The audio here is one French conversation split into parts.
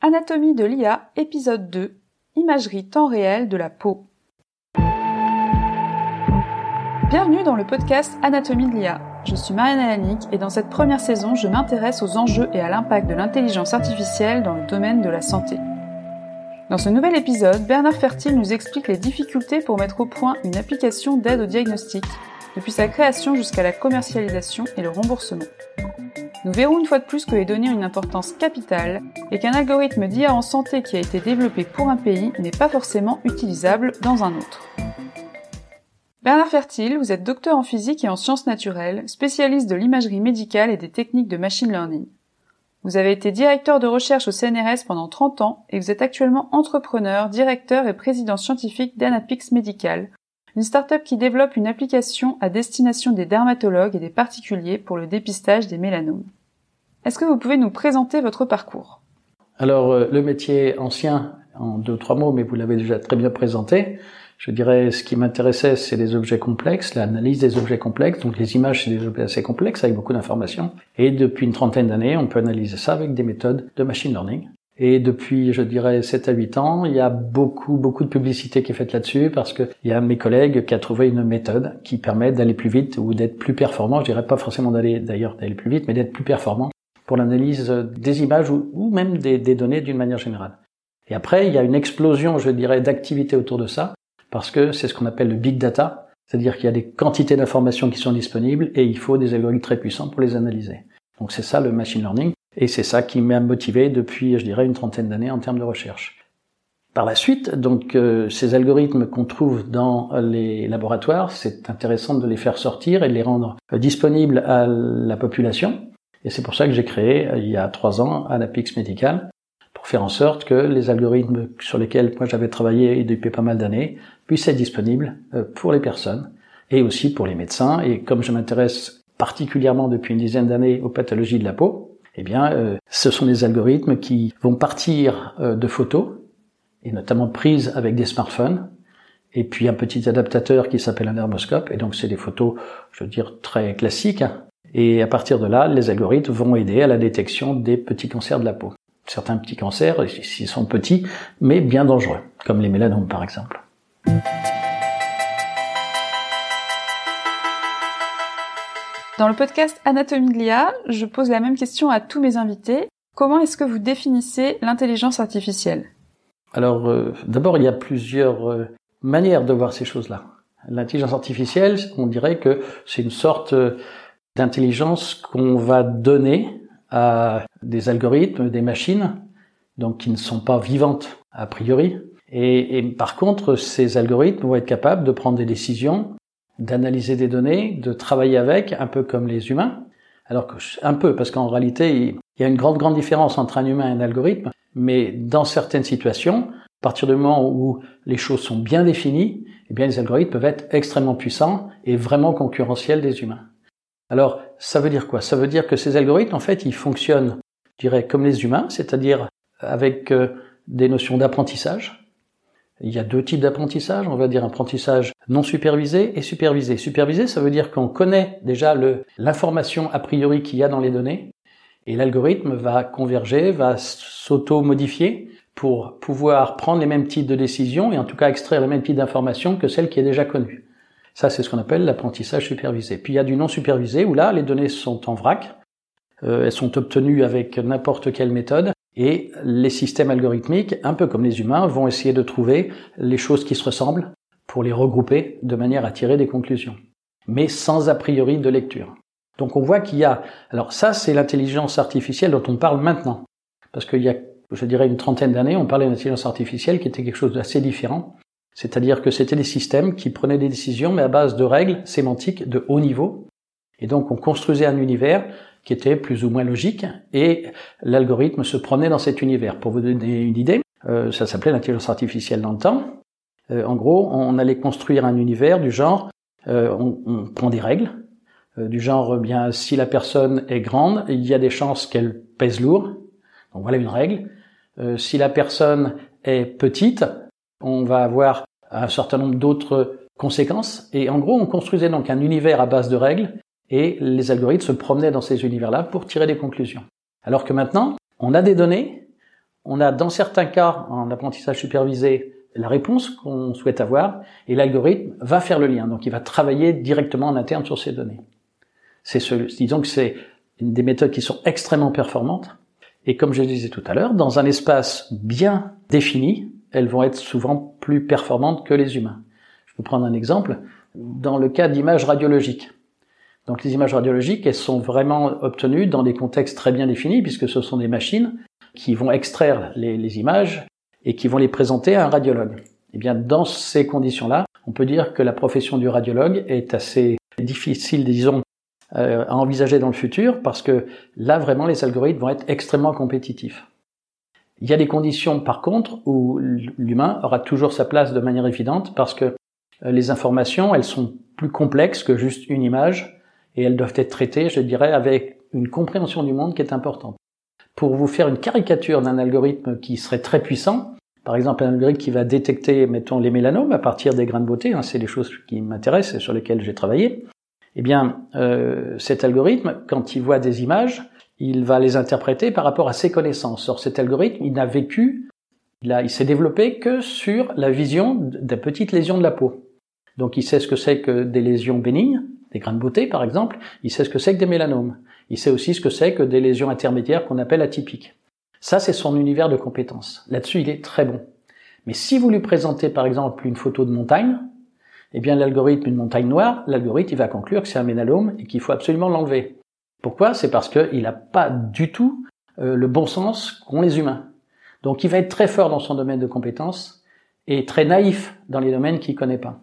Anatomie de l'IA, épisode 2. Imagerie temps réel de la peau. Bienvenue dans le podcast Anatomie de l'IA. Je suis Marianne Alanic et dans cette première saison, je m'intéresse aux enjeux et à l'impact de l'intelligence artificielle dans le domaine de la santé. Dans ce nouvel épisode, Bernard Fertil nous explique les difficultés pour mettre au point une application d'aide au diagnostic, depuis sa création jusqu'à la commercialisation et le remboursement. Nous verrons une fois de plus que les données ont une importance capitale et qu'un algorithme d'IA en santé qui a été développé pour un pays n'est pas forcément utilisable dans un autre. Bernard Fertil, vous êtes docteur en physique et en sciences naturelles, spécialiste de l'imagerie médicale et des techniques de machine learning. Vous avez été directeur de recherche au CNRS pendant 30 ans et vous êtes actuellement entrepreneur, directeur et président scientifique d'Anapix Medical, une start-up qui développe une application à destination des dermatologues et des particuliers pour le dépistage des mélanomes. Est-ce que vous pouvez nous présenter votre parcours? Alors, euh, le métier ancien, en deux, trois mots, mais vous l'avez déjà très bien présenté. Je dirais, ce qui m'intéressait, c'est les objets complexes, l'analyse des objets complexes. Donc, les images, c'est des objets assez complexes avec beaucoup d'informations. Et depuis une trentaine d'années, on peut analyser ça avec des méthodes de machine learning. Et depuis, je dirais, 7 à 8 ans, il y a beaucoup, beaucoup de publicité qui est faite là-dessus parce qu'il y a mes collègues qui a trouvé une méthode qui permet d'aller plus vite ou d'être plus performant. Je dirais pas forcément d'aller, d'ailleurs, d'aller plus vite, mais d'être plus performant pour l'analyse des images ou, même des données d'une manière générale. Et après, il y a une explosion, je dirais, d'activité autour de ça parce que c'est ce qu'on appelle le big data. C'est-à-dire qu'il y a des quantités d'informations qui sont disponibles et il faut des algorithmes très puissants pour les analyser. Donc c'est ça le machine learning. Et c'est ça qui m'a motivé depuis, je dirais, une trentaine d'années en termes de recherche. Par la suite, donc euh, ces algorithmes qu'on trouve dans les laboratoires, c'est intéressant de les faire sortir et de les rendre euh, disponibles à la population. Et c'est pour ça que j'ai créé, euh, il y a trois ans, Anapix Medical, pour faire en sorte que les algorithmes sur lesquels moi j'avais travaillé depuis pas mal d'années puissent être disponibles pour les personnes et aussi pour les médecins. Et comme je m'intéresse particulièrement depuis une dizaine d'années aux pathologies de la peau, eh bien, euh, ce sont des algorithmes qui vont partir euh, de photos, et notamment prises avec des smartphones, et puis un petit adaptateur qui s'appelle un hermoscope, et donc c'est des photos, je veux dire, très classiques, hein. et à partir de là, les algorithmes vont aider à la détection des petits cancers de la peau. Certains petits cancers, ils sont petits, mais bien dangereux, comme les mélanomes par exemple. Dans le podcast Anatomie de l'IA, je pose la même question à tous mes invités. Comment est-ce que vous définissez l'intelligence artificielle? Alors, euh, d'abord, il y a plusieurs euh, manières de voir ces choses-là. L'intelligence artificielle, on dirait que c'est une sorte euh, d'intelligence qu'on va donner à des algorithmes, des machines, donc qui ne sont pas vivantes a priori. Et, et par contre, ces algorithmes vont être capables de prendre des décisions d'analyser des données, de travailler avec, un peu comme les humains. Alors que, un peu, parce qu'en réalité, il y a une grande, grande différence entre un humain et un algorithme, mais dans certaines situations, à partir du moment où les choses sont bien définies, eh bien, les algorithmes peuvent être extrêmement puissants et vraiment concurrentiels des humains. Alors, ça veut dire quoi? Ça veut dire que ces algorithmes, en fait, ils fonctionnent, je dirais, comme les humains, c'est-à-dire avec euh, des notions d'apprentissage, il y a deux types d'apprentissage. On va dire apprentissage non supervisé et supervisé. Supervisé, ça veut dire qu'on connaît déjà l'information a priori qu'il y a dans les données et l'algorithme va converger, va s'auto-modifier pour pouvoir prendre les mêmes types de décisions et en tout cas extraire les mêmes types d'informations que celles qui est déjà connue. Ça, c'est ce qu'on appelle l'apprentissage supervisé. Puis il y a du non supervisé où là, les données sont en vrac, euh, elles sont obtenues avec n'importe quelle méthode et les systèmes algorithmiques, un peu comme les humains, vont essayer de trouver les choses qui se ressemblent pour les regrouper de manière à tirer des conclusions, mais sans a priori de lecture. Donc on voit qu'il y a... Alors ça, c'est l'intelligence artificielle dont on parle maintenant. Parce qu'il y a, je dirais, une trentaine d'années, on parlait d'intelligence artificielle qui était quelque chose d'assez différent. C'est-à-dire que c'était des systèmes qui prenaient des décisions, mais à base de règles sémantiques de haut niveau. Et donc on construisait un univers qui était plus ou moins logique, et l'algorithme se promenait dans cet univers. Pour vous donner une idée, euh, ça s'appelait l'intelligence artificielle dans le temps. Euh, en gros, on allait construire un univers du genre, euh, on, prend des règles, du genre, eh bien, si la personne est grande, il y a des chances qu'elle pèse lourd. Donc voilà une règle. si la personne est petite, on va avoir un certain nombre d'autres conséquences. Et en gros, on construisait donc un univers à base de règles et les algorithmes se promenaient dans ces univers-là pour tirer des conclusions. Alors que maintenant, on a des données, on a dans certains cas, en apprentissage supervisé, la réponse qu'on souhaite avoir, et l'algorithme va faire le lien. Donc il va travailler directement en interne sur ces données. C'est ce, disons que c'est des méthodes qui sont extrêmement performantes. Et comme je le disais tout à l'heure, dans un espace bien défini, elles vont être souvent plus performantes que les humains. Je vais prendre un exemple. Dans le cas d'images radiologiques. Donc les images radiologiques, elles sont vraiment obtenues dans des contextes très bien définis, puisque ce sont des machines qui vont extraire les, les images et qui vont les présenter à un radiologue. Eh bien, dans ces conditions-là, on peut dire que la profession du radiologue est assez difficile, disons, euh, à envisager dans le futur, parce que là, vraiment, les algorithmes vont être extrêmement compétitifs. Il y a des conditions, par contre, où l'humain aura toujours sa place de manière évidente, parce que euh, les informations, elles sont plus complexes que juste une image, et elles doivent être traitées, je dirais, avec une compréhension du monde qui est importante. Pour vous faire une caricature d'un algorithme qui serait très puissant, par exemple un algorithme qui va détecter, mettons, les mélanomes à partir des grains de beauté, hein, c'est des choses qui m'intéressent et sur lesquelles j'ai travaillé, eh bien, euh, cet algorithme, quand il voit des images, il va les interpréter par rapport à ses connaissances. Or, cet algorithme, il n'a vécu, il, il s'est développé que sur la vision des petites lésions de la peau. Donc, il sait ce que c'est que des lésions bénignes, des grains de beauté, par exemple. Il sait ce que c'est que des mélanomes. Il sait aussi ce que c'est que des lésions intermédiaires qu'on appelle atypiques. Ça, c'est son univers de compétences. Là-dessus, il est très bon. Mais si vous lui présentez, par exemple, une photo de montagne, eh bien, l'algorithme, une montagne noire, l'algorithme, il va conclure que c'est un ménalome et qu'il faut absolument l'enlever. Pourquoi? C'est parce qu'il n'a pas du tout euh, le bon sens qu'ont les humains. Donc, il va être très fort dans son domaine de compétences et très naïf dans les domaines qu'il connaît pas.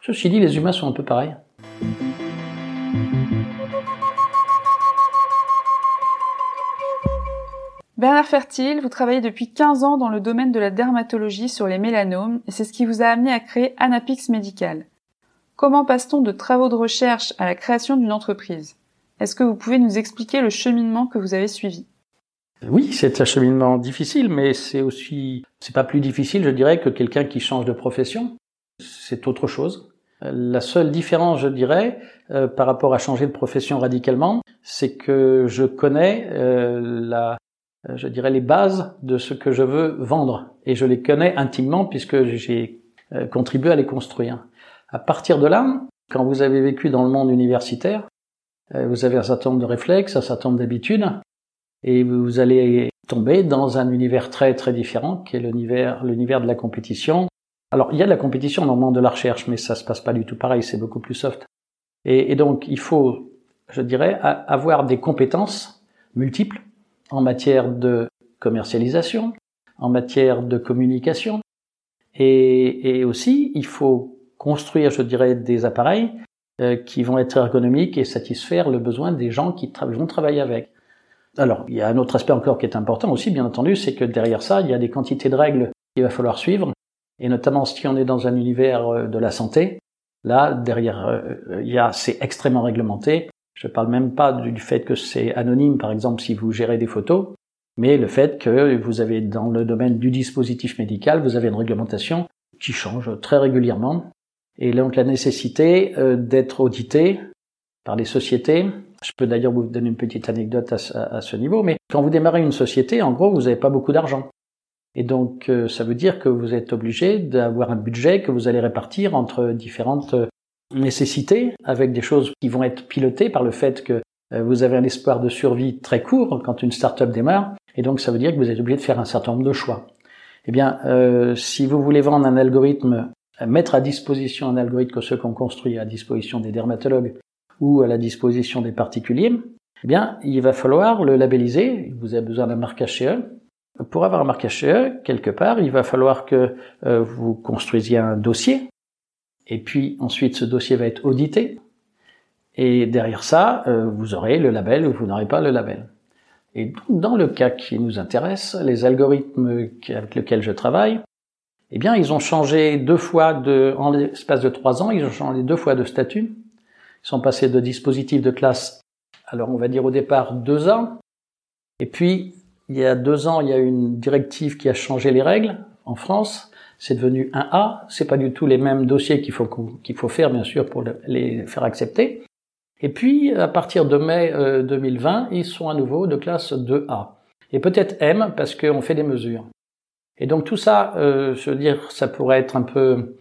Ceci dit, les humains sont un peu pareils. Bernard Fertile, vous travaillez depuis 15 ans dans le domaine de la dermatologie sur les mélanomes et c'est ce qui vous a amené à créer Anapix Medical. Comment passe-t-on de travaux de recherche à la création d'une entreprise? Est-ce que vous pouvez nous expliquer le cheminement que vous avez suivi? Oui, c'est un cheminement difficile, mais c'est aussi, c'est pas plus difficile, je dirais, que quelqu'un qui change de profession. C'est autre chose. La seule différence, je dirais, euh, par rapport à changer de profession radicalement, c'est que je connais euh, la euh, je dirais, les bases de ce que je veux vendre. Et je les connais intimement puisque j'ai euh, contribué à les construire. À partir de là, quand vous avez vécu dans le monde universitaire, euh, vous avez un certain nombre de réflexes, un certain nombre d'habitudes, et vous allez tomber dans un univers très très différent, qui est l'univers l'univers de la compétition. Alors il y a de la compétition dans le monde de la recherche, mais ça se passe pas du tout pareil, c'est beaucoup plus soft. Et, donc il faut, je dirais, avoir des compétences multiples en matière de commercialisation, en matière de communication. Et, aussi, il faut construire, je dirais, des appareils euh, qui vont être ergonomiques et satisfaire le besoin des gens qui vont travailler avec. Alors, il y a un autre aspect encore qui est important aussi, bien entendu, c'est que derrière ça, il y a des quantités de règles qu'il va falloir suivre, et notamment si on est dans un univers euh, de la santé, là, derrière, euh, il y a, c'est extrêmement réglementé, je ne parle même pas du fait que c'est anonyme, par exemple, si vous gérez des photos, mais le fait que vous avez dans le domaine du dispositif médical, vous avez une réglementation qui change très régulièrement. Et donc la nécessité euh, d'être audité par les sociétés. Je peux d'ailleurs vous donner une petite anecdote à, ce niveau, mais quand vous démarrez une société, en gros, vous n'avez pas beaucoup d'argent. Et donc, euh, ça veut dire que vous êtes obligé d'avoir un budget que vous allez répartir entre différentes nécessité, avec des choses qui vont être pilotées par le fait que euh, vous avez un espoir de survie très court quand une start-up démarre, et donc ça veut dire que vous êtes obligé de faire un certain nombre de choix. Eh bien, euh, si vous voulez vendre un algorithme, mettre à disposition un algorithme que ceux qu'on construit à disposition des dermatologues ou à la disposition des particuliers, eh bien, il va falloir le labelliser. Vous avez besoin d'un marquage CE. Pour avoir un marquage CE, quelque part, il va falloir que euh, vous construisiez un dossier et puis ensuite, ce dossier va être audité. Et derrière ça, euh, vous aurez le label ou vous n'aurez pas le label. Et dans le cas qui nous intéresse, les algorithmes avec lesquels je travaille, eh bien, ils ont changé deux fois de, en l'espace de trois ans, ils ont changé deux fois de statut. Ils sont passés de dispositif de classe, alors on va dire au départ deux ans. Et puis, il y a deux ans, il y a une directive qui a changé les règles en France c'est devenu un A. C'est pas du tout les mêmes dossiers qu'il faut faire bien sûr pour les faire accepter. Et puis à partir de mai 2020, euh, ils sont à nouveau de classe 2A. et peut-être M parce qu'on fait des mesures. Et donc tout ça, euh, je veux dire, ça pourrait être un peu,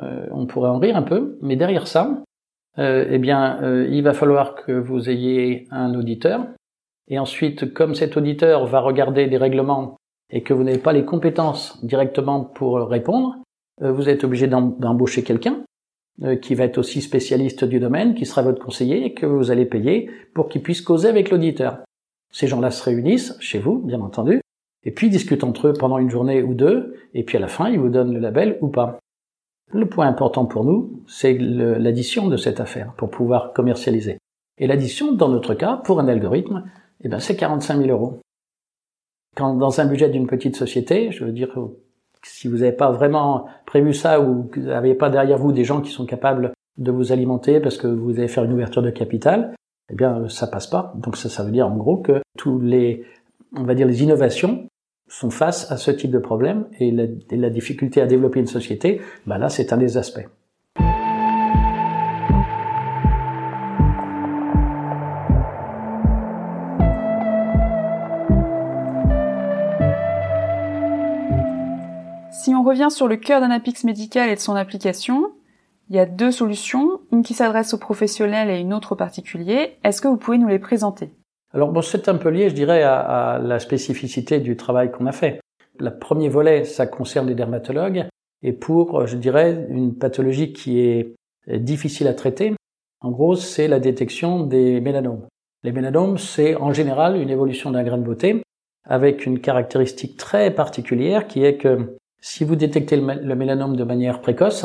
euh, on pourrait en rire un peu, mais derrière ça, eh bien, il va falloir que vous ayez un auditeur. Et ensuite, comme cet auditeur va regarder des règlements et que vous n'avez pas les compétences directement pour répondre, euh, vous êtes obligé d'embaucher quelqu'un qui va être aussi spécialiste du domaine, qui sera votre conseiller et que vous allez payer pour qu'il puisse causer avec l'auditeur. Ces gens-là se réunissent chez vous, bien entendu, et puis discutent entre eux pendant une journée ou deux, et puis à la fin, ils vous donnent le label ou pas. Le point important pour nous, c'est l'addition de cette affaire pour pouvoir commercialiser. Et l'addition, dans notre cas, pour un algorithme, eh ben, c'est 45 000 euros. Quand dans un budget d'une petite société, je veux dire, si vous n'avez pas vraiment prévu ça ou que vous n'avez pas derrière vous des gens qui sont capables de vous alimenter parce que vous allez faire une ouverture de capital, eh bien, ça passe pas. Donc ça, ça veut dire en gros que tous les, on va dire, les innovations sont face à ce type de problème et la, difficulté à développer une société, bah là c'est un des aspects. Si on revient sur le cœur d'un Apix médical et de son application, il y a deux solutions, une qui s'adresse aux professionnels et une autre aux particuliers. Est-ce que vous pouvez nous les présenter? Alors bon, c'est un peu lié, je dirais, à, la spécificité du travail qu'on a fait. Le premier volet, ça concerne les dermatologues, et pour, je dirais, une pathologie qui est difficile à traiter, en gros, c'est la détection des mélanomes. Les mélanomes, c'est en général une évolution d'un grain de beauté, avec une caractéristique très particulière qui est que si vous détectez le mélanome de manière précoce,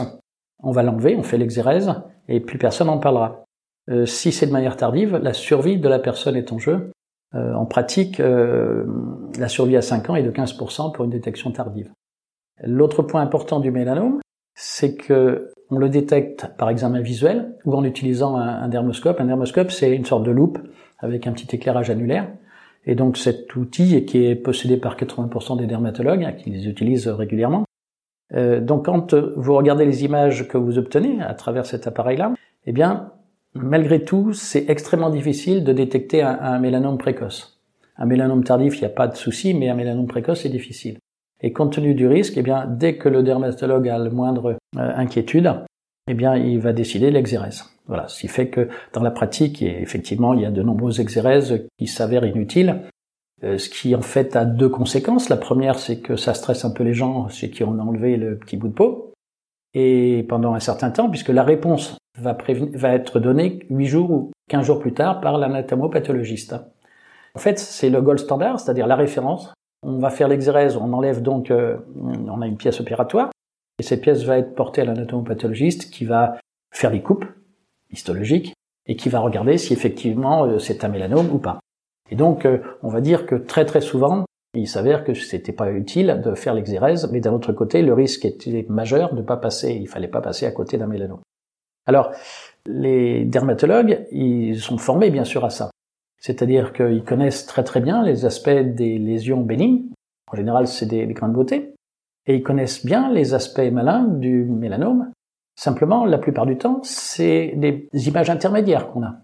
on va l'enlever, on fait l'exérèse, et plus personne n'en parlera. Euh, si c'est de manière tardive, la survie de la personne est en jeu. Euh, en pratique, euh, la survie à 5 ans est de 15% pour une détection tardive. L'autre point important du mélanome, c'est que on le détecte par examen visuel ou en utilisant un, un dermoscope. Un dermoscope, c'est une sorte de loupe avec un petit éclairage annulaire. Et donc cet outil, qui est possédé par 80% des dermatologues, hein, qui les utilisent régulièrement, euh, donc quand vous regardez les images que vous obtenez à travers cet appareil-là, eh bien, Malgré tout, c'est extrêmement difficile de détecter un, mélanome précoce. Un mélanome tardif, il n'y a pas de souci, mais un mélanome précoce, c'est difficile. Et compte tenu du risque, eh bien, dès que le dermatologue a le moindre euh, inquiétude, eh bien, il va décider l'exérèse. Voilà, ce qui fait que dans la pratique, effectivement, il y a de nombreuses exérèses qui s'avèrent inutiles, euh, ce qui en fait a deux conséquences. La première, c'est que ça stresse un peu les gens chez qui a enlevé le petit bout de peau, et pendant un certain temps, puisque la réponse va, va être donné 8 jours ou 15 jours plus tard par l'anatomopathologiste. En fait, c'est le gold standard, c'est-à-dire la référence. On va faire l'exérèse, on enlève donc, euh, on a une pièce opératoire, et cette pièce va être portée à l'anatomopathologiste qui va faire des coupes histologiques et qui va regarder si effectivement euh, c'est un mélanome ou pas. Et donc, euh, on va dire que très très souvent, il s'avère que c'était pas utile de faire l'exérèse, mais d'un autre côté, le risque était majeur de pas passer, il fallait pas passer à côté d'un mélanome. Alors, les dermatologues, ils sont formés bien sûr à ça. C'est-à-dire qu'ils connaissent très très bien les aspects des lésions bénignes. En général, c'est des, grains de beauté. Et ils connaissent bien les aspects malins du mélanome. Simplement, la plupart du temps, c'est des images intermédiaires qu'on a.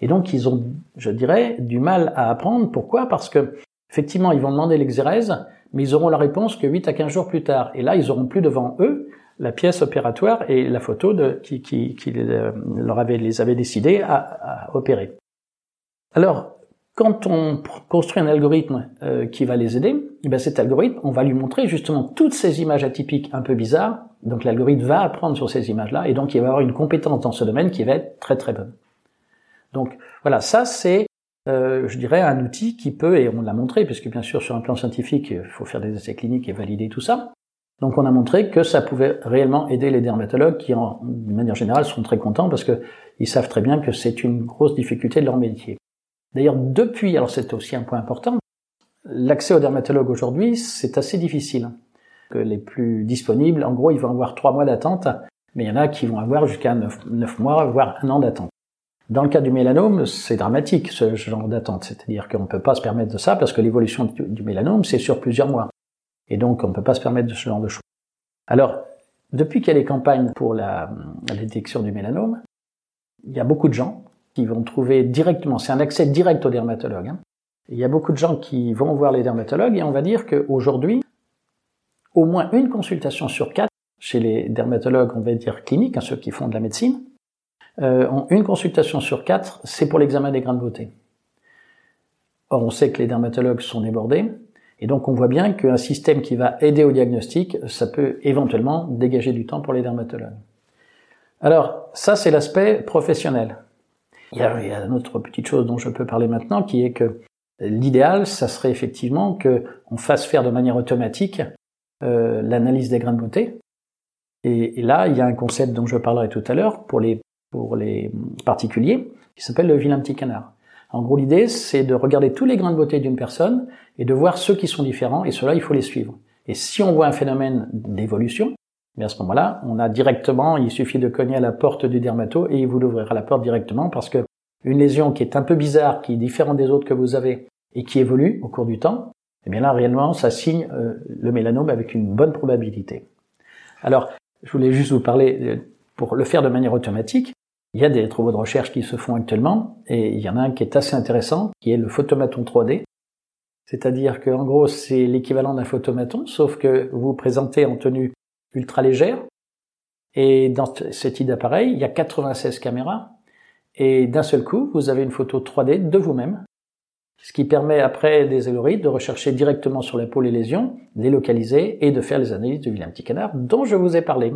Et donc, ils ont, je dirais, du mal à apprendre. Pourquoi? Parce que, effectivement, ils vont demander l'exérèse, mais ils auront la réponse que 8 à 15 jours plus tard. Et là, ils auront plus devant eux la pièce opératoire et la photo de, qui, qui, euh, leur avait, les avait décidés à, opérer. Alors, quand on construit un algorithme euh, qui va les aider, eh bien cet algorithme, on va lui montrer justement toutes ces images atypiques un peu bizarres. Donc l'algorithme va apprendre sur ces images-là et donc il va avoir une compétence dans ce domaine qui va être très très bonne. Donc voilà, ça c'est, euh, je dirais, un outil qui peut, et on l'a montré, puisque bien sûr sur un plan scientifique, il faut faire des essais cliniques et valider tout ça, donc on a montré que ça pouvait réellement aider les dermatologues qui, en, d'une manière générale, sont très contents parce qu'ils savent très bien que c'est une grosse difficulté de leur métier. D'ailleurs, depuis, alors c'est aussi un point important, l'accès aux dermatologues aujourd'hui, c'est assez difficile. Les plus disponibles, en gros, ils vont avoir trois mois d'attente, mais il y en a qui vont avoir jusqu'à neuf, mois, voire un an d'attente. Dans le cas du mélanome, c'est dramatique ce genre d'attente, c'est-à-dire qu'on ne peut pas se permettre de ça parce que l'évolution du mélanome, c'est sur plusieurs mois. Et donc, on ne peut pas se permettre de ce genre de choses. Alors, depuis qu'il y a les campagnes pour la, détection du mélanome, il y a beaucoup de gens qui vont trouver directement, c'est un accès direct au dermatologue, hein, Il y a beaucoup de gens qui vont voir les dermatologues et on va dire qu'aujourd'hui, au moins une consultation sur quatre chez les dermatologues, on va dire cliniques, hein, ceux qui font de la médecine, euh, une consultation sur quatre, c'est pour l'examen des grains de beauté. Or, on sait que les dermatologues sont débordés, et donc on voit bien qu'un système qui va aider au diagnostic, ça peut éventuellement dégager du temps pour les dermatologues. Alors, ça c'est l'aspect professionnel. Il y, a, il y a une autre petite chose dont je peux parler maintenant, qui est que l'idéal, ça serait effectivement qu'on fasse faire de manière automatique euh, l'analyse des grains de beauté. Et, là, il y a un concept dont je parlerai tout à l'heure pour les pour les particuliers, qui s'appelle le vilain petit canard. En gros, l'idée, c'est de regarder tous les grains de beauté d'une personne et de voir ceux qui sont différents, et ceux-là, il faut les suivre. Et si on voit un phénomène d'évolution, mais à ce moment-là, on a directement, il suffit de cogner à la porte du dermato et il vous ouvrira la porte directement parce que une lésion qui est un peu bizarre, qui est différente des autres que vous avez et qui évolue au cours du temps, eh bien là, réellement, ça signe euh, le mélanome avec une bonne probabilité. Alors, je voulais juste vous parler, euh, pour le faire de manière automatique, il y a des travaux de recherche qui se font actuellement, et il y en a un qui est assez intéressant, qui est le photomaton 3D. C'est-à-dire qu'en gros, c'est l'équivalent d'un photomaton, sauf que vous vous présentez en tenue ultra légère, et dans ce type d'appareil, il y a 96 caméras, et d'un seul coup, vous avez une photo 3D de vous-même, ce qui permet après des algorithmes de rechercher directement sur la peau les lésions, les localiser et de faire les analyses du vilain petit canard dont je vous ai parlé.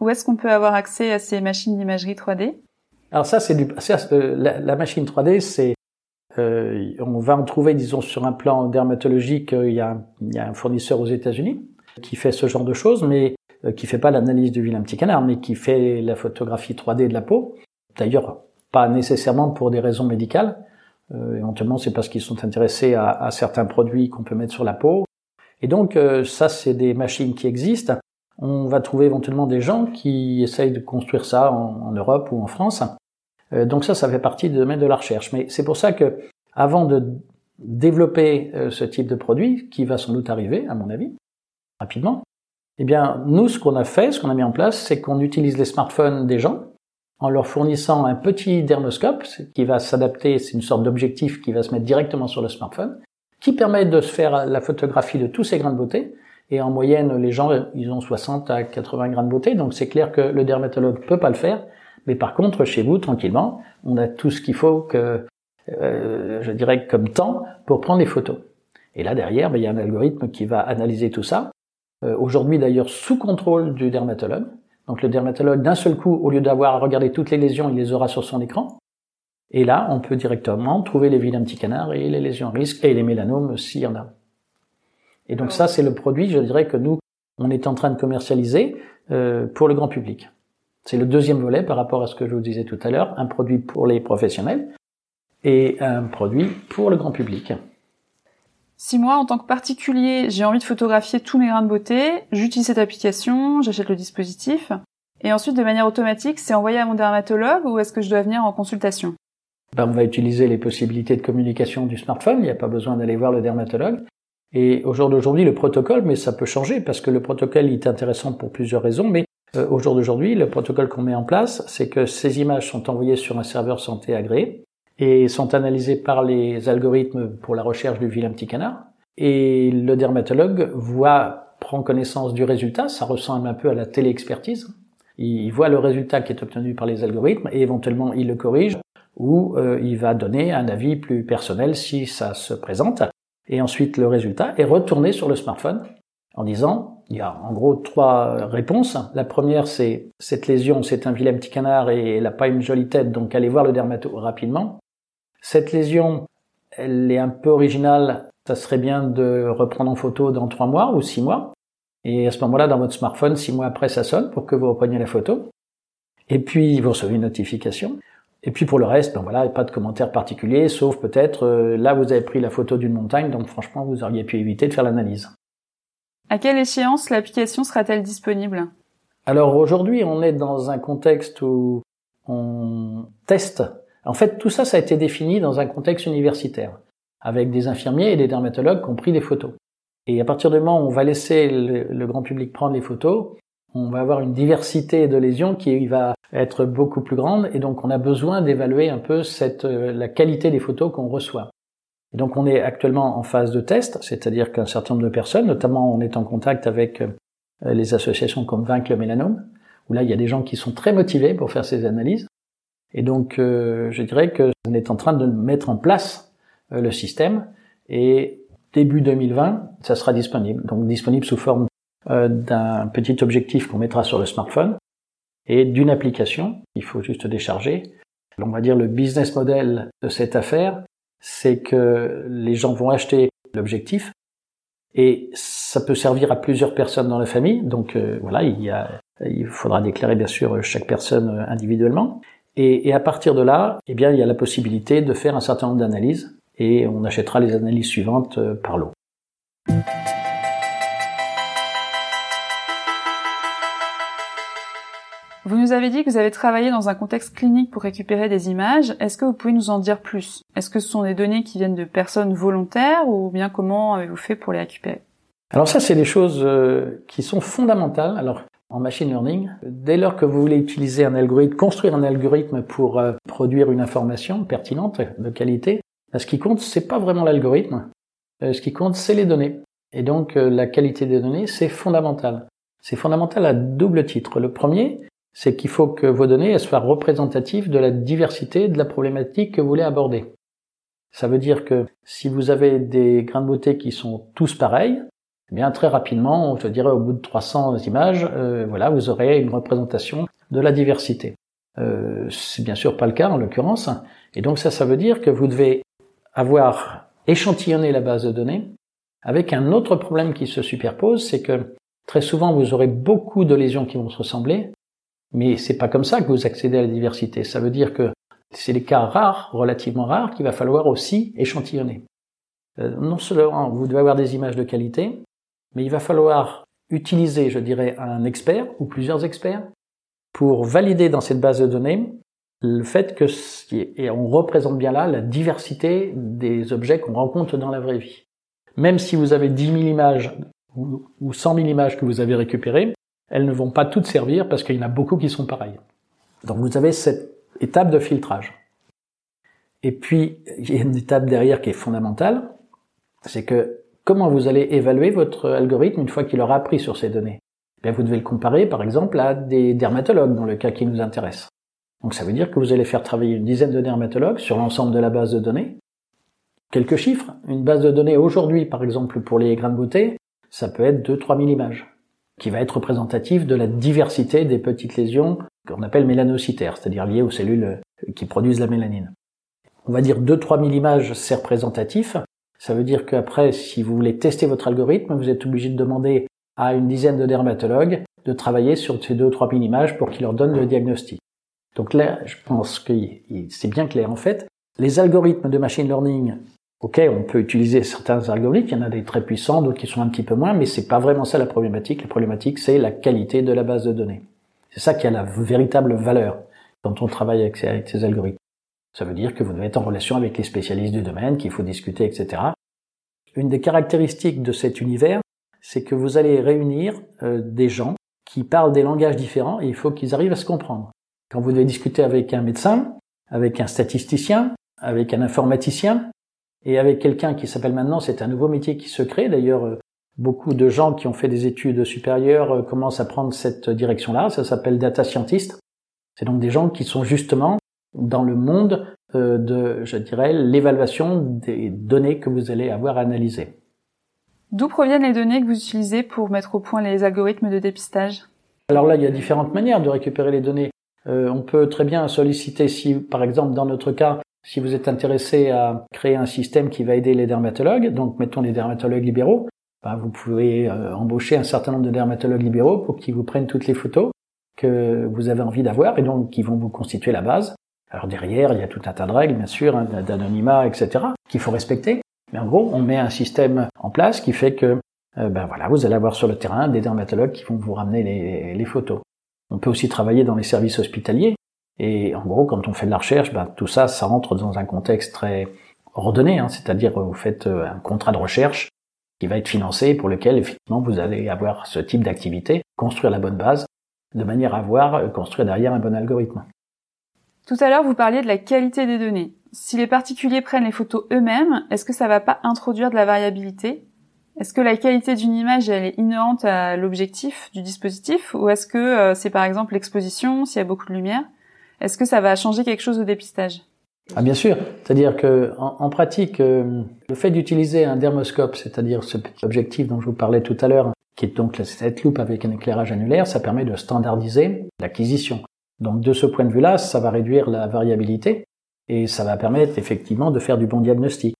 Où est-ce qu'on peut avoir accès à ces machines d'imagerie 3D Alors ça, c'est du, euh, la, machine 3D, c'est euh, on va en trouver, disons, sur un plan dermatologique, euh, il, y a un, il y a un fournisseur aux États-Unis qui fait ce genre de choses, mais euh, qui fait pas l'analyse du vilain petit canard, mais qui fait la photographie 3D de la peau. D'ailleurs, pas nécessairement pour des raisons médicales. Euh, éventuellement, c'est parce qu'ils sont intéressés à, à certains produits qu'on peut mettre sur la peau. Et donc, ça, c'est des machines qui existent on va trouver éventuellement des gens qui essayent de construire ça en, Europe ou en France. Euh, donc ça, ça fait partie du domaine de la recherche. Mais c'est pour ça que, avant de développer euh, ce type de produit, qui va sans doute arriver, à mon avis, rapidement, eh bien, nous, ce qu'on a fait, ce qu'on a mis en place, c'est qu'on utilise les smartphones des gens en leur fournissant un petit dermoscope qui va s'adapter, c'est une sorte d'objectif qui va se mettre directement sur le smartphone, qui permet de se faire la photographie de tous ces grains de beauté et en moyenne, les gens, ils ont 60 à 80 grammes de beauté, donc c'est clair que le dermatologue peut pas le faire. Mais par contre, chez vous, tranquillement, on a tout ce qu'il faut que, euh, je dirais, comme temps pour prendre les photos. Et là, derrière, ben, il y a un algorithme qui va analyser tout ça. Euh, Aujourd'hui, d'ailleurs, sous contrôle du dermatologue. Donc le dermatologue, d'un seul coup, au lieu d'avoir à regarder toutes les lésions, il les aura sur son écran. Et là, on peut directement trouver les vilains petits canards et les lésions à risque et les mélanomes s'il y en a. Et donc ça, c'est le produit, je dirais, que nous, on est en train de commercialiser euh, pour le grand public. C'est le deuxième volet par rapport à ce que je vous disais tout à l'heure, un produit pour les professionnels et un produit pour le grand public. Si moi, en tant que particulier, j'ai envie de photographier tous mes grains de beauté, j'utilise cette application, j'achète le dispositif, et ensuite, de manière automatique, c'est envoyé à mon dermatologue ou est-ce que je dois venir en consultation? Ben, On va utiliser les possibilités de communication du smartphone, il n'y a pas besoin d'aller voir le dermatologue. Et au jour d'aujourd'hui, le protocole, mais ça peut changer parce que le protocole est intéressant pour plusieurs raisons, mais euh, au jour d'aujourd'hui, le protocole qu'on met en place, c'est que ces images sont envoyées sur un serveur santé agréé et sont analysées par les algorithmes pour la recherche du vilain petit canard. Et le dermatologue voit, prend connaissance du résultat, ça ressemble un peu à la téléexpertise. Il voit le résultat qui est obtenu par les algorithmes et éventuellement il le corrige ou euh, il va donner un avis plus personnel si ça se présente et ensuite le résultat est retourné sur le smartphone en disant, il y a en gros trois réponses. La première, c'est cette lésion, c'est un vilain petit canard et elle n'a pas une jolie tête, donc allez voir le dermato rapidement. Cette lésion, elle est un peu originale, ça serait bien de reprendre en photo dans trois mois ou six mois. Et à ce moment-là, dans votre smartphone, six mois après, ça sonne pour que vous repreniez la photo. Et puis, vous recevez une notification. Et puis pour le reste, ben voilà, pas de commentaires particuliers, sauf peut-être euh, là vous avez pris la photo d'une montagne, donc franchement vous auriez pu éviter de faire l'analyse. À quelle échéance l'application sera-t-elle disponible? Alors aujourd'hui on est dans un contexte où on teste. En fait tout ça ça a été défini dans un contexte universitaire, avec des infirmiers et des dermatologues qui ont pris des photos. Et à partir du moment où on va laisser le grand public prendre les photos, on va avoir une diversité de lésions qui va être beaucoup plus grande et donc on a besoin d'évaluer un peu cette, euh, la qualité des photos qu'on reçoit. Et donc on est actuellement en phase de test, c'est-à-dire qu'un certain nombre de personnes, notamment on est en contact avec euh, les associations comme Vaincre le mélanome, où là il y a des gens qui sont très motivés pour faire ces analyses. Et donc euh, je dirais qu'on est en train de mettre en place euh, le système et début 2020, ça sera disponible. Donc disponible sous forme d'un petit objectif qu'on mettra sur le smartphone et d'une application qu'il faut juste décharger. On va dire le business model de cette affaire, c'est que les gens vont acheter l'objectif et ça peut servir à plusieurs personnes dans la famille. Donc euh, voilà, il, y a, il faudra déclarer bien sûr chaque personne euh, individuellement. Et, et, à partir de là, eh bien, il y a la possibilité de faire un certain nombre d'analyses et on achètera les analyses suivantes euh, par lot. Vous nous avez dit que vous avez travaillé dans un contexte clinique pour récupérer des images. Est-ce que vous pouvez nous en dire plus? Est-ce que ce sont des données qui viennent de personnes volontaires ou bien comment avez-vous fait pour les récupérer? Alors ça, c'est des choses euh, qui sont fondamentales. Alors en machine learning, dès lors que vous voulez utiliser un algorithme, construire un algorithme pour euh, produire une information pertinente, de qualité, ce qui compte, c'est pas vraiment l'algorithme. Euh, ce qui compte, c'est les données. Et donc la qualité des données, c'est fondamental. C'est fondamental à double titre. Le premier, c'est qu'il faut que vos données soient représentatives de la diversité de la problématique que vous voulez aborder. Ça veut dire que si vous avez des grains de beauté qui sont tous pareils, eh bien très rapidement, je dirais au bout de 300 images, euh, voilà, vous aurez une représentation de la diversité. Euh, c'est bien sûr pas le cas en l'occurrence, et donc ça, ça veut dire que vous devez avoir échantillonné la base de données avec un autre problème qui se superpose, c'est que très souvent vous aurez beaucoup de lésions qui vont se ressembler, mais c'est pas comme ça que vous accédez à la diversité. Ça veut dire que c'est les cas rares, relativement rares, qu'il va falloir aussi échantillonner. Euh, non seulement vous devez avoir des images de qualité, mais il va falloir utiliser, je dirais, un expert ou plusieurs experts pour valider dans cette base de données le fait que et on représente bien là la diversité des objets qu'on rencontre dans la vraie vie. Même si vous avez 10 000 images ou 100 000 images que vous avez récupérées, elles ne vont pas toutes servir parce qu'il y en a beaucoup qui sont pareilles. Donc vous avez cette étape de filtrage. Et puis, il y a une étape derrière qui est fondamentale, c'est que comment vous allez évaluer votre algorithme une fois qu'il aura appris sur ces données eh Bien, Vous devez le comparer, par exemple, à des dermatologues, dans le cas qui nous intéresse. Donc ça veut dire que vous allez faire travailler une dizaine de dermatologues sur l'ensemble de la base de données. Quelques chiffres. Une base de données aujourd'hui, par exemple, pour les grains de beauté, ça peut être 2-3 000 images qui va être représentatif de la diversité des petites lésions qu'on appelle mélanocytaires, c'est-à-dire liées aux cellules euh, qui produisent la mélanine. On va dire 2-3 000 images, c'est représentatif. Ça veut dire qu'après, si vous voulez tester votre algorithme, vous êtes obligé de demander à une dizaine de dermatologues de travailler sur ces 2-3 000 images pour qu'ils leur donnent le diagnostic. Donc là, je pense que c'est bien clair. En fait, les algorithmes de machine learning Ok, on peut utiliser certains algorithmes, il y en a des très puissants, d'autres qui sont un petit peu moins, mais c'est pas vraiment ça la problématique. La problématique, c'est la qualité de la base de données. C'est ça qui a la véritable valeur quand on travaille avec ces, algorithmes. Ça veut dire que vous devez être en relation avec les spécialistes du domaine, qu'il faut discuter, etc. Une des caractéristiques de cet univers, c'est que vous allez réunir euh, des gens qui parlent des langages différents et il faut qu'ils arrivent à se comprendre. Quand vous devez discuter avec un médecin, avec un statisticien, avec un informaticien, et avec quelqu'un qui s'appelle maintenant, c'est un nouveau métier qui se crée. D'ailleurs, euh, beaucoup de gens qui ont fait des études supérieures euh, commencent à prendre cette direction-là. Ça s'appelle data scientist. C'est donc des gens qui sont justement dans le monde euh, de, je dirais, l'évaluation des données que vous allez avoir analysées. D'où proviennent les données que vous utilisez pour mettre au point les algorithmes de dépistage? Alors là, il y a différentes manières de récupérer les données. on peut très bien solliciter, si par exemple dans notre cas, si vous êtes intéressé à créer un système qui va aider les dermatologues, donc mettons les dermatologues libéraux, ben vous pouvez euh, embaucher un certain nombre de dermatologues libéraux pour qu'ils vous prennent toutes les photos que vous avez envie d'avoir et donc qui vont vous constituer la base. Alors derrière, il y a tout un tas de règles, bien sûr, hein, d'anonymat, etc., qu'il faut respecter. Mais en gros, on met un système en place qui fait que, euh, ben voilà, vous allez avoir sur le terrain des dermatologues qui vont vous ramener les, photos. On peut aussi travailler dans les services hospitaliers. Et en gros, quand on fait de la recherche, ben, tout ça, ça rentre dans un contexte très ordonné, hein, c'est-à-dire vous faites euh, un contrat de recherche qui va être financé pour lequel effectivement vous allez avoir ce type d'activité, construire la bonne base, de manière à avoir euh, construire derrière un bon algorithme. Tout à l'heure, vous parliez de la qualité des données. si les particuliers prennent les photos eux-mêmes, est-ce que ça va pas introduire de la variabilité? Est-ce que la qualité d'une image elle est inhérente à l'objectif du dispositif? Ou est-ce que euh, c'est par exemple l'exposition s'il y a beaucoup de lumière? Est-ce que ça va changer quelque chose au dépistage? Ah bien sûr, c'est-à-dire que en, pratique, euh, le fait d'utiliser un dermoscope, c'est-à-dire ce petit objectif dont je vous parlais tout à l'heure, qui est donc cette loupe avec un éclairage annulaire, ça permet de standardiser l'acquisition. Donc de ce point de vue-là, ça va réduire la variabilité et ça va permettre effectivement de faire du bon diagnostic.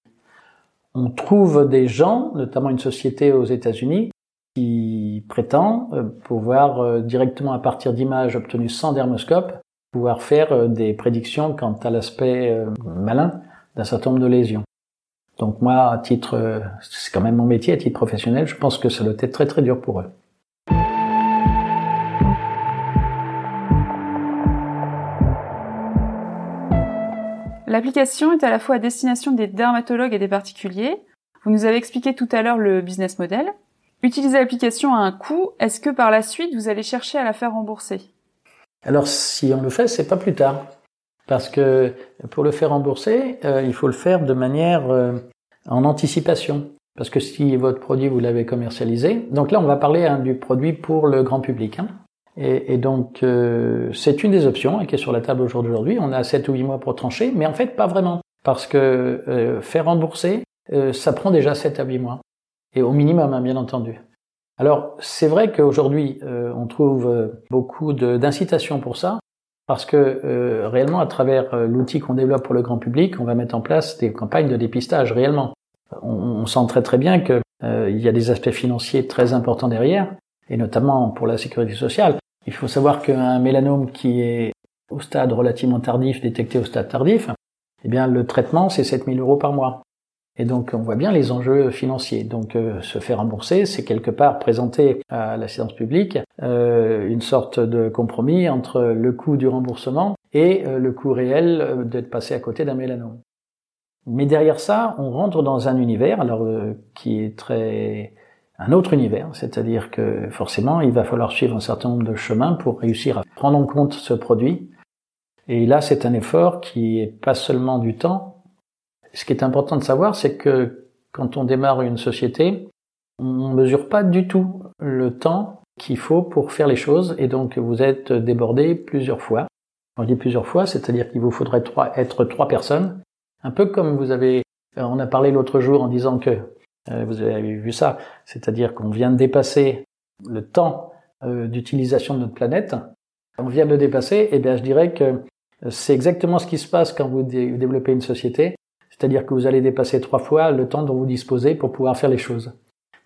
On trouve des gens, notamment une société aux États-Unis, qui prétend euh, pouvoir euh, directement à partir d'images obtenues sans dermoscope pouvoir faire euh, des prédictions quant à l'aspect malin d'un certain nombre de lésions. Donc moi, à titre, c'est quand même mon métier, à titre professionnel, je pense que ça doit être très très dur pour eux. L'application est à la fois à destination des dermatologues et des particuliers. Vous nous avez expliqué tout à l'heure le business model. Utiliser l'application a un coût. Est-ce que par la suite, vous allez chercher à la faire rembourser? Alors, si on le fait, c'est pas plus tard. Parce que pour le faire rembourser, euh, il faut le faire de manière euh, en anticipation. Parce que si votre produit, vous l'avez commercialisé, donc là, on va parler hein, du produit pour le grand public. Hein. Et, et donc, euh, c'est une des options hein, qui est sur la table aujourd'hui. On a 7 ou 8 mois pour trancher, mais en fait, pas vraiment. Parce que euh, faire rembourser, euh, ça prend déjà 7 à 8 mois. Et au minimum, hein, bien entendu. Alors, c'est vrai qu'aujourd'hui, on trouve beaucoup d'incitations pour ça, parce que réellement, à travers l'outil qu'on développe pour le grand public, on va mettre en place des campagnes de dépistage réellement. On, on sent très très bien qu'il y a des aspects financiers très importants derrière, et notamment pour la sécurité sociale. Il faut savoir qu'un mélanome qui est au stade relativement tardif, détecté au stade tardif, eh bien le traitement c'est 7000 euros par mois. Et donc on voit bien les enjeux financiers. Donc euh, se faire rembourser, c'est quelque part présenter à la séance publique euh, une sorte de compromis entre le coût du remboursement et euh, le coût réel d'être passé à côté d'un mélanome. Mais derrière ça, on rentre dans un univers alors qui est très un autre univers, c'est-à-dire que forcément, il va falloir suivre un certain nombre de chemins pour réussir à prendre en compte ce produit. Et là, c'est un effort qui est pas seulement du temps. Ce qui est important de savoir, c'est que quand on démarre une société, on ne mesure pas du tout le temps qu'il faut pour faire les choses, et donc vous êtes débordé plusieurs fois. On dit plusieurs fois, c'est-à-dire qu'il vous faudrait être trois personnes, un peu comme vous avez, on a parlé l'autre jour en disant que vous avez vu ça, c'est-à-dire qu'on vient de dépasser le temps euh, d'utilisation de notre planète. On vient de le dépasser, et bien je dirais que c'est exactement ce qui se passe quand vous développez une société, c'est-à-dire que vous allez dépasser trois fois le temps dont vous disposez pour pouvoir faire les choses.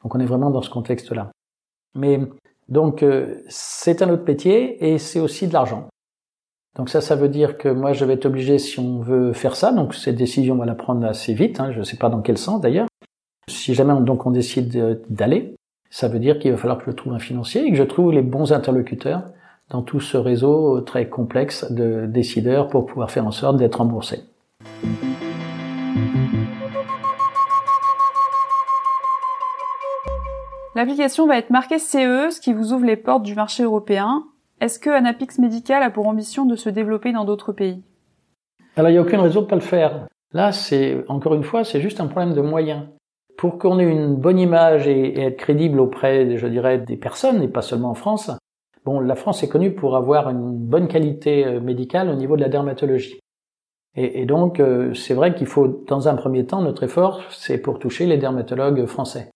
Donc on est vraiment dans ce contexte-là. Mais donc euh, c'est un autre métier et c'est aussi de l'argent. Donc ça, ça veut dire que moi je vais être obligé, si on veut faire ça, donc cette décision on va la prendre assez vite, hein, je ne sais pas dans quel sens d'ailleurs, si jamais on, donc on décide d'aller, ça veut dire qu'il va falloir que je trouve un financier et que je trouve les bons interlocuteurs dans tout ce réseau très complexe de décideurs pour pouvoir faire en sorte d'être remboursé. L'application va être marquée CE, ce qui vous ouvre les portes du marché européen. Est-ce que Anapix Medical a pour ambition de se développer dans d'autres pays? Alors il n'y a aucune raison de ne pas le faire. Là, c'est encore une fois, c'est juste un problème de moyens pour qu'on ait une bonne image et, être crédible auprès, je dirais, des personnes, et pas seulement en France, bon, la France est connue pour avoir une bonne qualité euh, médicale au niveau de la dermatologie. Et, donc, euh, c'est vrai qu'il faut, dans un premier temps, notre effort, c'est pour toucher les dermatologues français.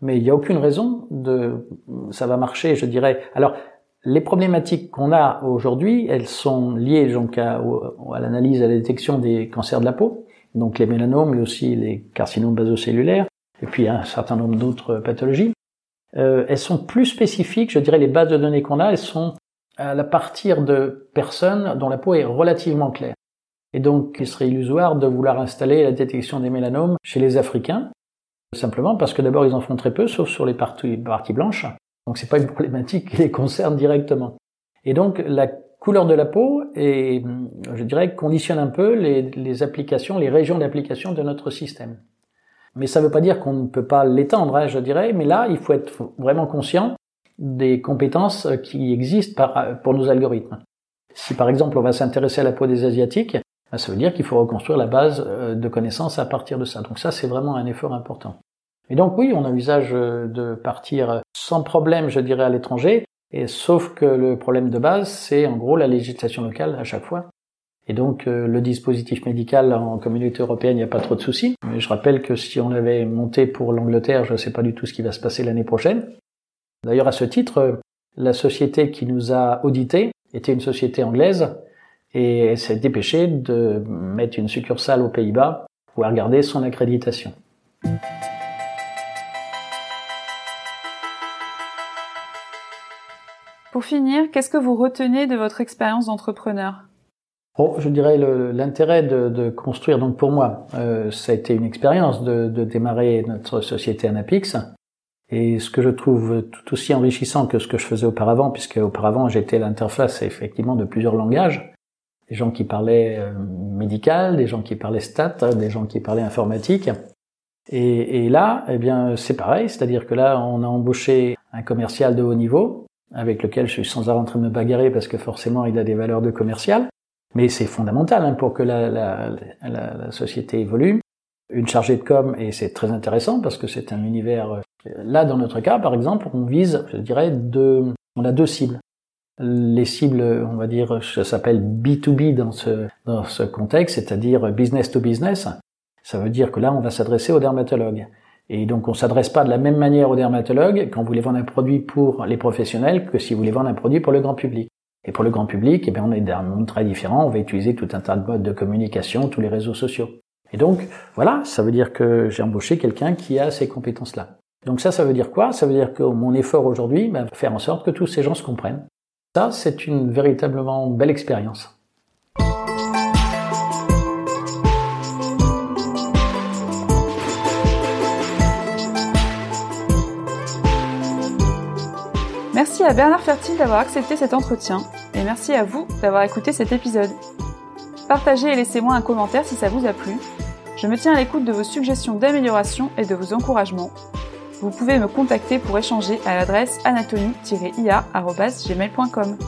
Mais il n'y a aucune raison de, ça va marcher, je dirais. Alors, les problématiques qu'on a aujourd'hui, elles sont liées donc à, à l'analyse à la détection des cancers de la peau, donc les mélanomes, mais aussi les carcinomes basocellulaires, et puis un certain nombre d'autres pathologies. Euh, elles sont plus spécifiques, je dirais les bases de données qu'on a, elles sont à la partir de personnes dont la peau est relativement claire. Et donc, il serait illusoire de vouloir installer la détection des mélanomes chez les Africains, simplement parce que d'abord ils en font très peu, sauf sur les parties, parties blanches. Donc c'est pas une problématique qui les concerne directement. Et donc la couleur de la peau et, je dirais, conditionne un peu les, applications, les régions d'application de notre système. Mais ça ne veut pas dire qu'on ne peut pas l'étendre, hein, je dirais. Mais là, il faut être vraiment conscient des compétences qui existent par, pour nos algorithmes. Si par exemple on va s'intéresser à la peau des asiatiques, bah, ça veut dire qu'il faut reconstruire la base euh, de connaissances à partir de ça. Donc ça, c'est vraiment un effort important. Et donc oui, on envisage euh, de partir sans problème, je dirais, à l'étranger, et sauf que le problème de base, c'est en gros la législation locale à chaque fois. Et donc euh, le dispositif médical en communauté européenne, il n'y a pas trop de soucis. Mais je rappelle que si on l'avait monté pour l'Angleterre, je ne sais pas du tout ce qui va se passer l'année prochaine. D'ailleurs, à ce titre, la société qui nous a audité était une société anglaise et s'est dépêchée de mettre une succursale aux Pays-Bas pour pouvoir garder son accréditation. Pour finir, qu'est-ce que vous retenez de votre expérience d'entrepreneur? Oh, je dirais l'intérêt de, construire. Donc pour moi, euh, ça a été une expérience de, démarrer notre société Anapix. Et ce que je trouve tout aussi enrichissant que ce que je faisais auparavant, puisque auparavant j'étais l'interface effectivement de plusieurs langages, des gens qui parlaient euh, médical, des gens qui parlaient stat, des gens qui parlaient informatique. Et, et là, eh bien, c'est pareil, c'est-à-dire que là, on a embauché un commercial de haut niveau avec lequel je suis sans arrêt en train de me bagarrer parce que forcément il a des valeurs de commercial. Mais c'est fondamental hein, pour que la, la, la, la, société évolue. Une chargée de com, et c'est très intéressant parce que c'est un univers... Euh, là, dans notre cas, par exemple, on vise, je dirais, deux, on a deux cibles. Les cibles, on va dire, ça s'appelle B2B dans ce, dans ce contexte, c'est-à-dire business to business. Ça veut dire que là, on va s'adresser aux dermatologues. Et donc, on s'adresse pas de la même manière aux dermatologues quand vous voulez vendre un produit pour les professionnels que si vous voulez vendre un produit pour le grand public. Et pour le grand public, eh bien, on est dans un monde très différent. On va utiliser tout un tas de modes de communication, tous les réseaux sociaux. Et donc, voilà, ça veut dire que j'ai embauché quelqu'un qui a ces compétences-là. Donc ça, ça veut dire quoi? Ça veut dire que mon effort aujourd'hui, va faire en sorte que tous ces gens se comprennent. Ça, c'est une véritablement belle expérience. Merci à Bernard Fertile d'avoir accepté cet entretien et merci à vous d'avoir écouté cet épisode. Partagez et laissez-moi un commentaire si ça vous a plu. Je me tiens à l'écoute de vos suggestions d'amélioration et de vos encouragements. Vous pouvez me contacter pour échanger à l'adresse anatomie-ia.gmail.com.